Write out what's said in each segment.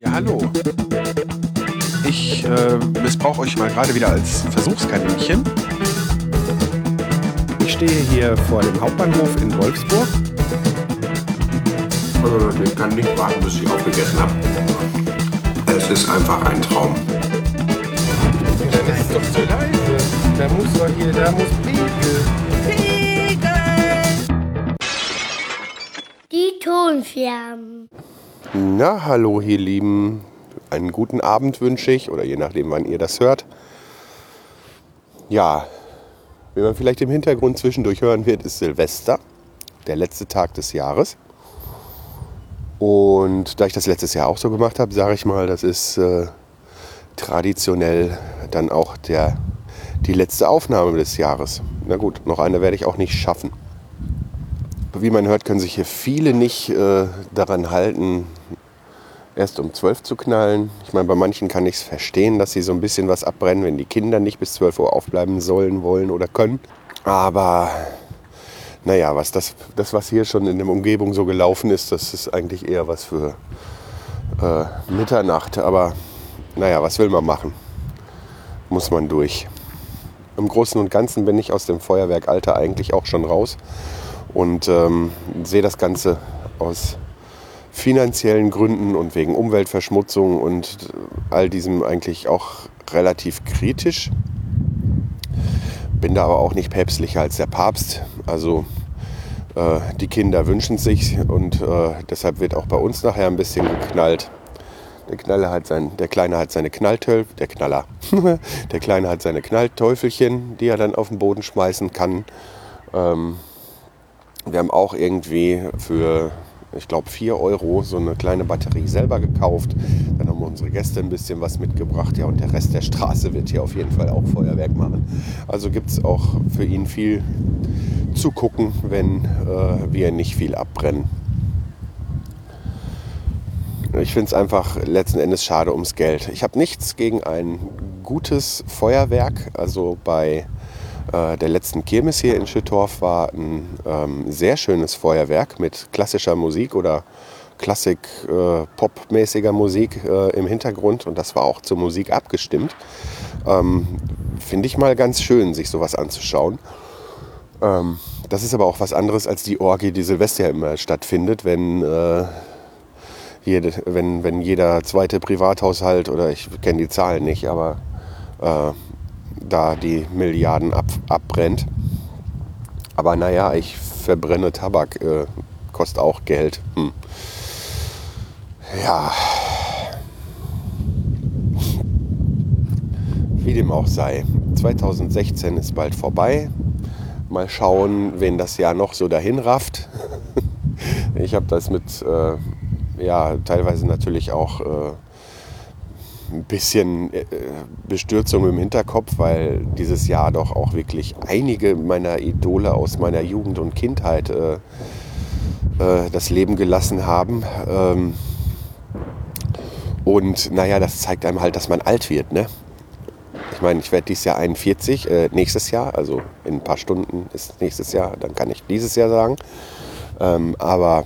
Ja, hallo. Ich äh, missbrauche euch mal gerade wieder als Versuchskaninchen. Ich stehe hier vor dem Hauptbahnhof in Wolfsburg. Äh, Ich kann nicht warten, bis ich aufgegessen habe. Es ist einfach ein Traum. Das ist doch zu leise. Da muss doch hier, da muss Pegel. Die Tonfirmen. Na, hallo, ihr Lieben. Einen guten Abend wünsche ich, oder je nachdem, wann ihr das hört. Ja, wie man vielleicht im Hintergrund zwischendurch hören wird, ist Silvester, der letzte Tag des Jahres. Und da ich das letztes Jahr auch so gemacht habe, sage ich mal, das ist äh, traditionell dann auch der, die letzte Aufnahme des Jahres. Na gut, noch eine werde ich auch nicht schaffen. Wie man hört, können sich hier viele nicht äh, daran halten, erst um 12 zu knallen. Ich meine, bei manchen kann ich es verstehen, dass sie so ein bisschen was abbrennen, wenn die Kinder nicht bis 12 Uhr aufbleiben sollen, wollen oder können. Aber naja, was das, das, was hier schon in der Umgebung so gelaufen ist, das ist eigentlich eher was für äh, Mitternacht. Aber naja, was will man machen? Muss man durch. Im Großen und Ganzen bin ich aus dem Feuerwerkalter eigentlich auch schon raus und ähm, sehe das Ganze aus finanziellen Gründen und wegen Umweltverschmutzung und all diesem eigentlich auch relativ kritisch. Bin da aber auch nicht päpstlicher als der Papst. Also äh, die Kinder wünschen sich und äh, deshalb wird auch bei uns nachher ein bisschen geknallt. Der, Knaller hat sein, der Kleine hat seine Knalltölpel, der Knaller. der Kleine hat seine Knallteufelchen, die er dann auf den Boden schmeißen kann. Ähm, wir haben auch irgendwie für, ich glaube, 4 Euro so eine kleine Batterie selber gekauft. Dann haben unsere Gäste ein bisschen was mitgebracht. Ja, und der Rest der Straße wird hier auf jeden Fall auch Feuerwerk machen. Also gibt es auch für ihn viel zu gucken, wenn äh, wir nicht viel abbrennen. Ich finde es einfach letzten Endes schade ums Geld. Ich habe nichts gegen ein gutes Feuerwerk. Also bei der letzten Kirmes hier in Schüttorf war ein ähm, sehr schönes Feuerwerk mit klassischer Musik oder Klassik-Pop-mäßiger Musik äh, im Hintergrund und das war auch zur Musik abgestimmt. Ähm, Finde ich mal ganz schön, sich sowas anzuschauen. Ähm, das ist aber auch was anderes als die Orgie, die Silvester immer stattfindet, wenn, äh, jede, wenn, wenn jeder zweite Privathaushalt, oder ich kenne die Zahlen nicht, aber äh, da die Milliarden ab, abbrennt. Aber naja, ich verbrenne Tabak, äh, kostet auch Geld. Hm. Ja. Wie dem auch sei. 2016 ist bald vorbei. Mal schauen, wen das Jahr noch so dahin rafft. Ich habe das mit, äh, ja, teilweise natürlich auch äh, ein bisschen äh, Bestürzung im Hinterkopf, weil dieses Jahr doch auch wirklich einige meiner Idole aus meiner Jugend und Kindheit äh, äh, das Leben gelassen haben. Ähm, und naja, das zeigt einem halt, dass man alt wird. Ne? Ich meine, ich werde dieses Jahr 41, äh, nächstes Jahr, also in ein paar Stunden ist nächstes Jahr, dann kann ich dieses Jahr sagen. Ähm, aber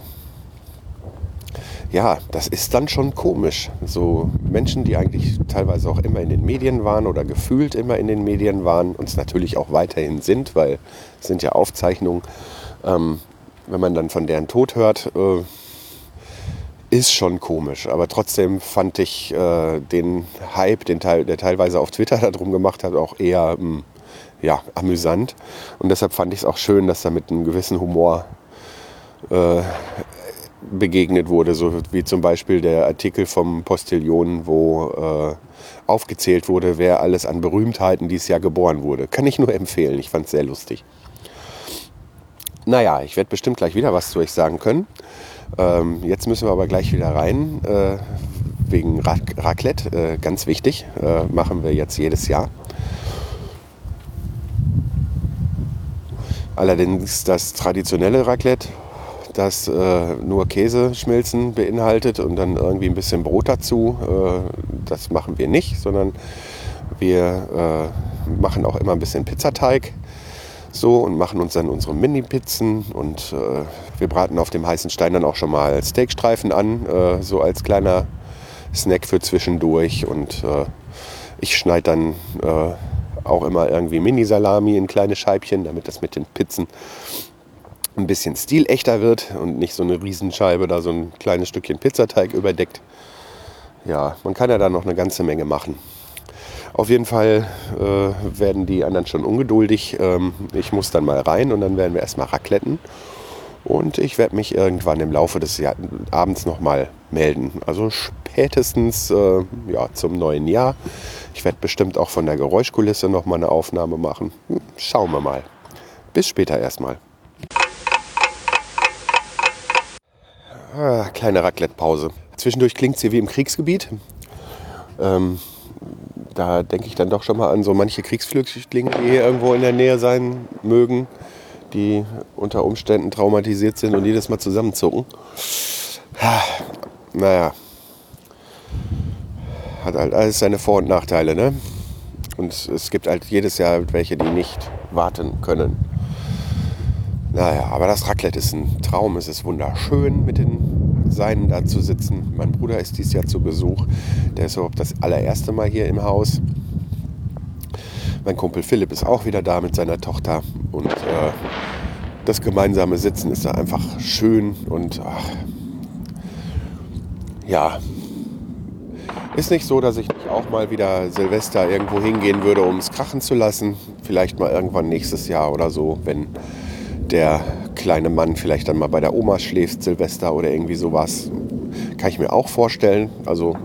ja, das ist dann schon komisch. So Menschen, die eigentlich teilweise auch immer in den Medien waren oder gefühlt immer in den Medien waren und es natürlich auch weiterhin sind, weil es sind ja Aufzeichnungen. Ähm, wenn man dann von deren Tod hört, äh, ist schon komisch. Aber trotzdem fand ich äh, den Hype, den Teil, der teilweise auf Twitter darum gemacht hat, auch eher mh, ja, amüsant. Und deshalb fand ich es auch schön, dass da mit einem gewissen Humor äh, begegnet wurde, so wie zum Beispiel der Artikel vom Postillon, wo äh, aufgezählt wurde, wer alles an Berühmtheiten dieses Jahr geboren wurde. Kann ich nur empfehlen, ich fand es sehr lustig. Naja, ich werde bestimmt gleich wieder was zu euch sagen können. Ähm, jetzt müssen wir aber gleich wieder rein, äh, wegen Ra Raclette, äh, ganz wichtig, äh, machen wir jetzt jedes Jahr. Allerdings das traditionelle Raclette, das äh, nur Käseschmelzen beinhaltet und dann irgendwie ein bisschen Brot dazu. Äh, das machen wir nicht, sondern wir äh, machen auch immer ein bisschen Pizzateig so und machen uns dann unsere Mini-Pizzen und äh, wir braten auf dem heißen Stein dann auch schon mal Steakstreifen an, äh, so als kleiner Snack für zwischendurch und äh, ich schneide dann auch immer irgendwie Mini-Salami in kleine Scheibchen, damit das mit den Pizzen ein bisschen stilechter wird und nicht so eine Riesenscheibe da so ein kleines Stückchen Pizzateig überdeckt. Ja, man kann ja da noch eine ganze Menge machen. Auf jeden Fall äh, werden die anderen schon ungeduldig. Ähm, ich muss dann mal rein und dann werden wir erstmal racletten. Und ich werde mich irgendwann im Laufe des Jahr Abends nochmal melden. Also spätestens äh, ja, zum neuen Jahr. Ich werde bestimmt auch von der Geräuschkulisse nochmal eine Aufnahme machen. Hm, schauen wir mal. Bis später erstmal. Ah, kleine Raclette-Pause. Zwischendurch klingt es hier wie im Kriegsgebiet. Ähm, da denke ich dann doch schon mal an so manche Kriegsflüchtlinge, die hier irgendwo in der Nähe sein mögen, die unter Umständen traumatisiert sind und jedes Mal zusammenzucken. Naja, hat halt alles seine Vor- und Nachteile, ne? Und es gibt halt jedes Jahr welche, die nicht warten können. Naja, aber das Raclette ist ein Traum. Es ist wunderschön, mit den Seinen da zu sitzen. Mein Bruder ist dieses Jahr zu Besuch. Der ist überhaupt das allererste Mal hier im Haus. Mein Kumpel Philipp ist auch wieder da mit seiner Tochter. Und äh, das gemeinsame Sitzen ist da einfach schön und ach, ja, ist nicht so, dass ich nicht auch mal wieder Silvester irgendwo hingehen würde, um es krachen zu lassen. Vielleicht mal irgendwann nächstes Jahr oder so, wenn der kleine Mann vielleicht dann mal bei der Oma schläft, Silvester oder irgendwie sowas. Kann ich mir auch vorstellen. Also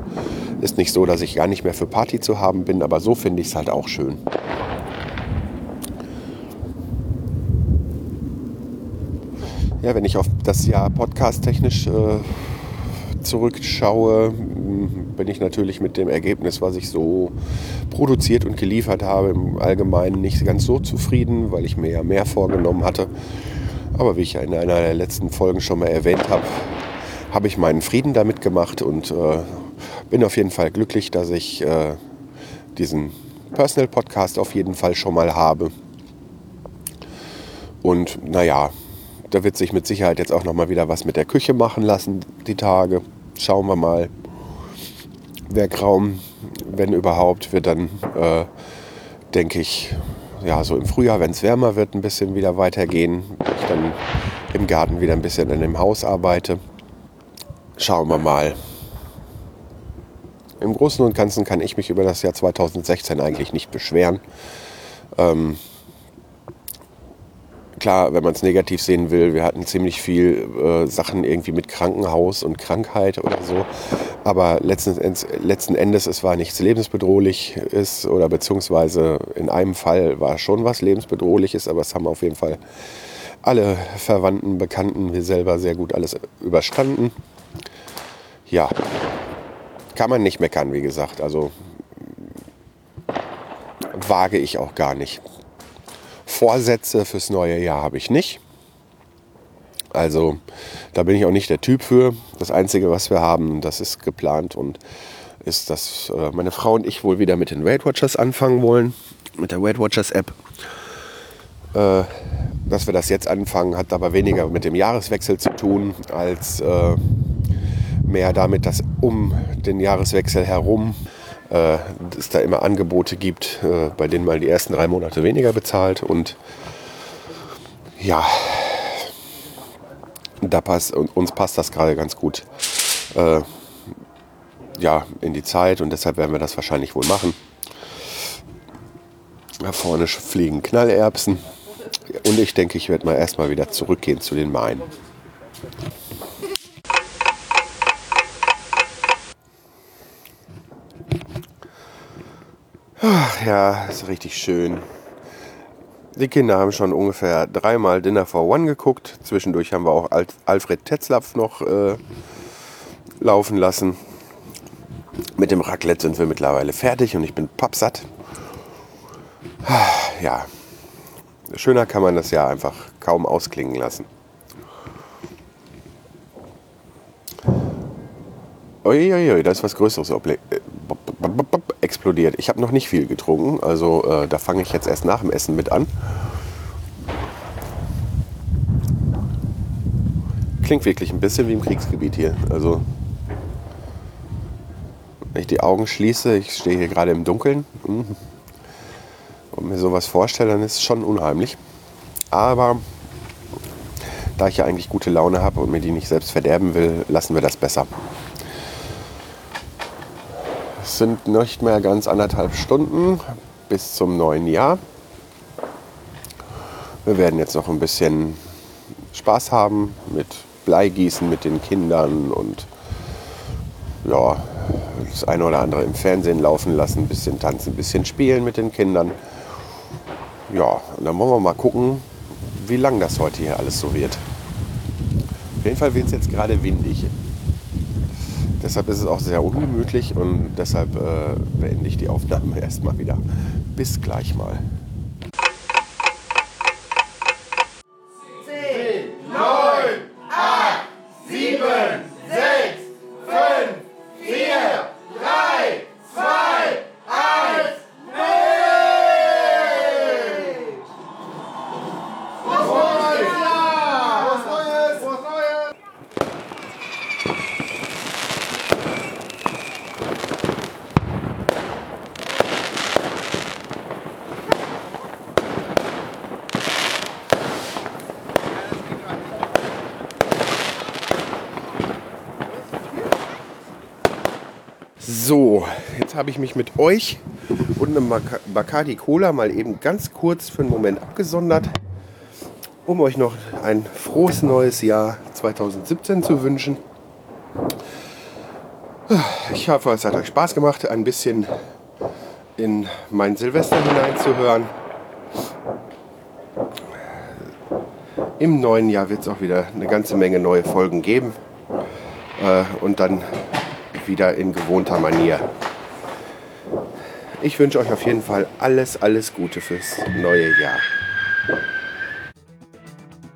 ist nicht so, dass ich gar nicht mehr für Party zu haben bin, aber so finde ich es halt auch schön. Ja, wenn ich auf das Jahr podcast-technisch äh, zurückschaue, bin ich natürlich mit dem Ergebnis, was ich so produziert und geliefert habe, im Allgemeinen nicht ganz so zufrieden, weil ich mir ja mehr vorgenommen hatte. Aber wie ich ja in einer der letzten Folgen schon mal erwähnt habe, habe ich meinen Frieden damit gemacht und äh, bin auf jeden Fall glücklich, dass ich äh, diesen Personal Podcast auf jeden Fall schon mal habe. Und naja, da wird sich mit Sicherheit jetzt auch noch mal wieder was mit der Küche machen lassen, die Tage. Schauen wir mal. Werkraum, wenn überhaupt, wird dann, äh, denke ich, ja, so im Frühjahr, wenn es wärmer wird, ein bisschen wieder weitergehen. Ich dann im Garten wieder ein bisschen in dem Haus arbeite. Schauen wir mal. Im Großen und Ganzen kann ich mich über das Jahr 2016 eigentlich nicht beschweren. Ähm, klar, wenn man es negativ sehen will, wir hatten ziemlich viel äh, Sachen irgendwie mit Krankenhaus und Krankheit oder so. Aber letzten, letzten Endes, es war nichts lebensbedrohliches oder beziehungsweise in einem Fall war schon was lebensbedrohliches, aber es haben auf jeden Fall alle Verwandten, Bekannten, wir selber sehr gut alles überstanden. Ja, kann man nicht meckern, wie gesagt. Also wage ich auch gar nicht. Vorsätze fürs neue Jahr habe ich nicht. Also da bin ich auch nicht der Typ für. Das Einzige, was wir haben, das ist geplant und ist, dass äh, meine Frau und ich wohl wieder mit den Weight Watchers anfangen wollen, mit der Weight Watchers App. Äh, dass wir das jetzt anfangen, hat aber weniger mit dem Jahreswechsel zu tun, als äh, mehr damit, dass um den Jahreswechsel herum äh, es da immer Angebote gibt, äh, bei denen man die ersten drei Monate weniger bezahlt. Und ja, da passt, uns passt das gerade ganz gut äh, ja, in die Zeit und deshalb werden wir das wahrscheinlich wohl machen. Da vorne fliegen Knallerbsen und ich denke, ich werde mal erstmal wieder zurückgehen zu den Mainen. Ja, ist richtig schön. Die Kinder haben schon ungefähr dreimal Dinner for One geguckt. Zwischendurch haben wir auch Alfred Tetzlaff noch äh, laufen lassen. Mit dem Raclette sind wir mittlerweile fertig und ich bin pappsatt. Ja, schöner kann man das ja einfach kaum ausklingen lassen. Uiuiui, da ist was Größeres explodiert. Ich habe noch nicht viel getrunken, also äh, da fange ich jetzt erst nach dem Essen mit an. Klingt wirklich ein bisschen wie im Kriegsgebiet hier. Also Wenn ich die Augen schließe, ich stehe hier gerade im Dunkeln mm, und mir sowas vorstelle, dann ist es schon unheimlich. Aber da ich ja eigentlich gute Laune habe und mir die nicht selbst verderben will, lassen wir das besser. Es sind nicht mehr ganz anderthalb Stunden bis zum neuen Jahr. Wir werden jetzt noch ein bisschen Spaß haben mit Bleigießen mit den Kindern und ja, das eine oder andere im Fernsehen laufen lassen, ein bisschen tanzen, ein bisschen spielen mit den Kindern. Ja, und dann wollen wir mal gucken, wie lang das heute hier alles so wird. Auf jeden Fall wird es jetzt gerade windig. Deshalb ist es auch sehr ungemütlich und deshalb äh, beende ich die Aufnahme erstmal wieder. Bis gleich mal. So, jetzt habe ich mich mit euch und einem Bacardi Cola mal eben ganz kurz für einen Moment abgesondert, um euch noch ein frohes neues Jahr 2017 zu wünschen. Ich hoffe, es hat euch Spaß gemacht, ein bisschen in mein Silvester hineinzuhören. Im neuen Jahr wird es auch wieder eine ganze Menge neue Folgen geben. Äh, und dann wieder in gewohnter Manier. Ich wünsche euch auf jeden Fall alles, alles Gute fürs neue Jahr.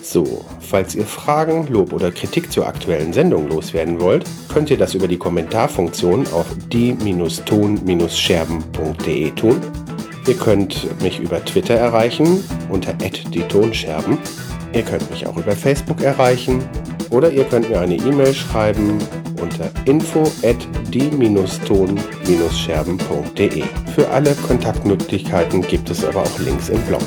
So, falls ihr Fragen, Lob oder Kritik zur aktuellen Sendung loswerden wollt, könnt ihr das über die Kommentarfunktion auf die-ton-scherben.de tun. Ihr könnt mich über Twitter erreichen unter @die-tonscherben. Ihr könnt mich auch über Facebook erreichen oder ihr könnt mir eine E-Mail schreiben unter info at die-ton-scherben.de. Für alle Kontaktmöglichkeiten gibt es aber auch Links im Blog.